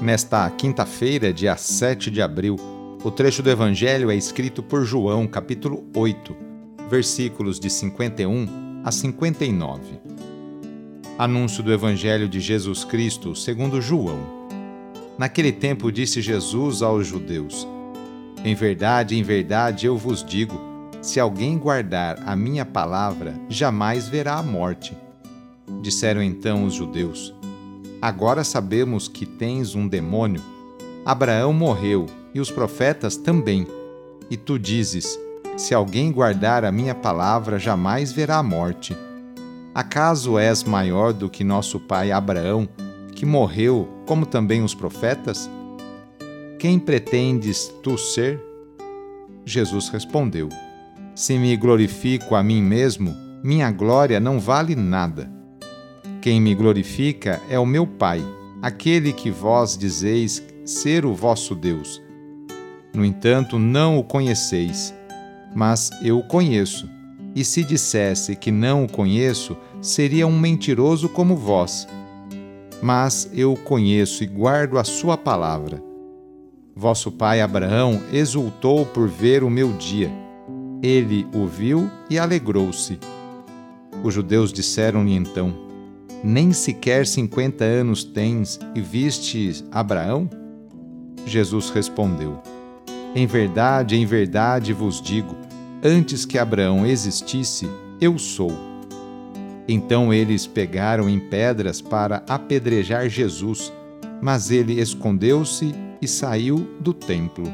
Nesta quinta-feira, dia 7 de abril, o trecho do Evangelho é escrito por João, capítulo 8, versículos de 51 a 59. Anúncio do Evangelho de Jesus Cristo segundo João. Naquele tempo disse Jesus aos judeus: Em verdade, em verdade eu vos digo, se alguém guardar a minha palavra, jamais verá a morte. Disseram então os judeus: Agora sabemos que tens um demônio. Abraão morreu e os profetas também. E tu dizes: Se alguém guardar a minha palavra, jamais verá a morte. Acaso és maior do que nosso pai Abraão, que morreu, como também os profetas? Quem pretendes tu ser? Jesus respondeu: Se me glorifico a mim mesmo, minha glória não vale nada. Quem me glorifica é o meu Pai, aquele que vós dizeis ser o vosso Deus. No entanto, não o conheceis, mas eu o conheço. E se dissesse que não o conheço, seria um mentiroso como vós. Mas eu o conheço e guardo a sua palavra. Vosso pai Abraão exultou por ver o meu dia. Ele o viu e alegrou-se. Os judeus disseram-lhe então: nem sequer cinquenta anos tens e vistes Abraão? Jesus respondeu: Em verdade, em verdade vos digo, antes que Abraão existisse, eu sou. Então eles pegaram em pedras para apedrejar Jesus, mas ele escondeu-se e saiu do templo.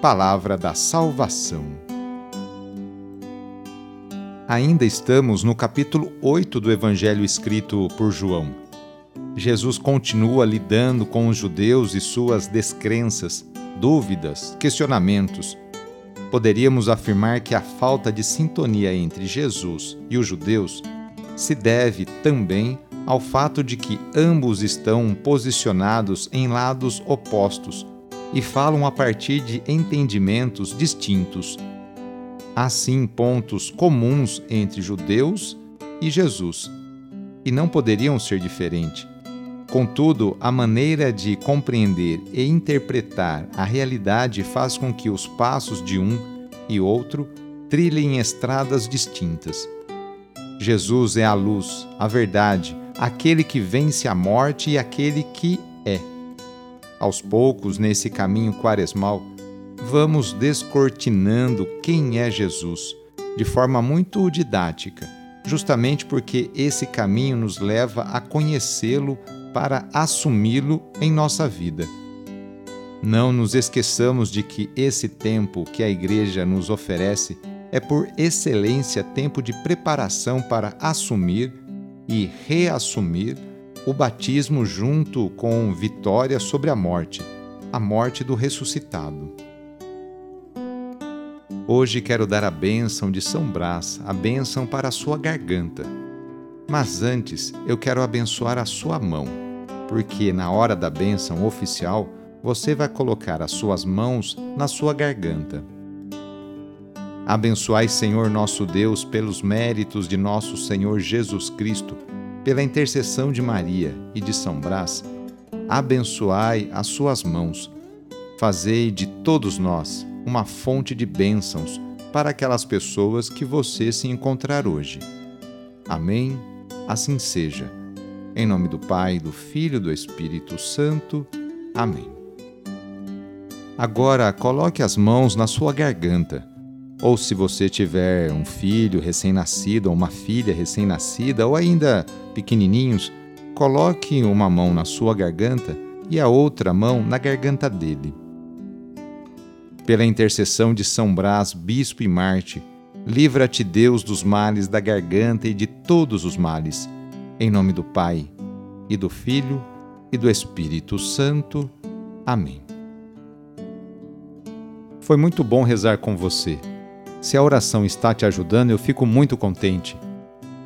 Palavra da Salvação. Ainda estamos no capítulo 8 do Evangelho escrito por João. Jesus continua lidando com os judeus e suas descrenças, dúvidas, questionamentos. Poderíamos afirmar que a falta de sintonia entre Jesus e os judeus se deve também ao fato de que ambos estão posicionados em lados opostos e falam a partir de entendimentos distintos há sim pontos comuns entre judeus e Jesus, e não poderiam ser diferente. Contudo, a maneira de compreender e interpretar a realidade faz com que os passos de um e outro trilhem estradas distintas. Jesus é a luz, a verdade, aquele que vence a morte e aquele que é. Aos poucos, nesse caminho quaresmal, vamos descortinando quem é Jesus de forma muito didática, justamente porque esse caminho nos leva a conhecê-lo para assumi-lo em nossa vida. Não nos esqueçamos de que esse tempo que a Igreja nos oferece é por excelência tempo de preparação para assumir e reassumir o batismo junto com vitória sobre a morte, a morte do ressuscitado. Hoje quero dar a bênção de São Brás, a bênção para a sua garganta. Mas antes eu quero abençoar a sua mão, porque na hora da bênção oficial você vai colocar as suas mãos na sua garganta. Abençoai, Senhor nosso Deus, pelos méritos de nosso Senhor Jesus Cristo, pela intercessão de Maria e de São Brás, abençoai as suas mãos. Fazei de todos nós uma fonte de bênçãos para aquelas pessoas que você se encontrar hoje. Amém? Assim seja. Em nome do Pai, do Filho e do Espírito Santo. Amém. Agora coloque as mãos na sua garganta. Ou se você tiver um filho recém-nascido ou uma filha recém-nascida ou ainda pequenininhos, coloque uma mão na sua garganta e a outra mão na garganta dele. Pela intercessão de São Brás, bispo e Marte, livra-te Deus dos males da garganta e de todos os males. Em nome do Pai, e do Filho, e do Espírito Santo. Amém. Foi muito bom rezar com você. Se a oração está te ajudando, eu fico muito contente.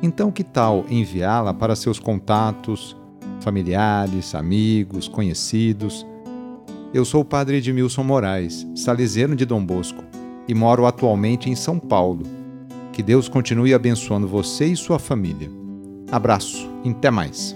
Então, que tal enviá-la para seus contatos, familiares, amigos, conhecidos? Eu sou o padre Edmilson Moraes, salesiano de Dom Bosco, e moro atualmente em São Paulo. Que Deus continue abençoando você e sua família. Abraço, até mais.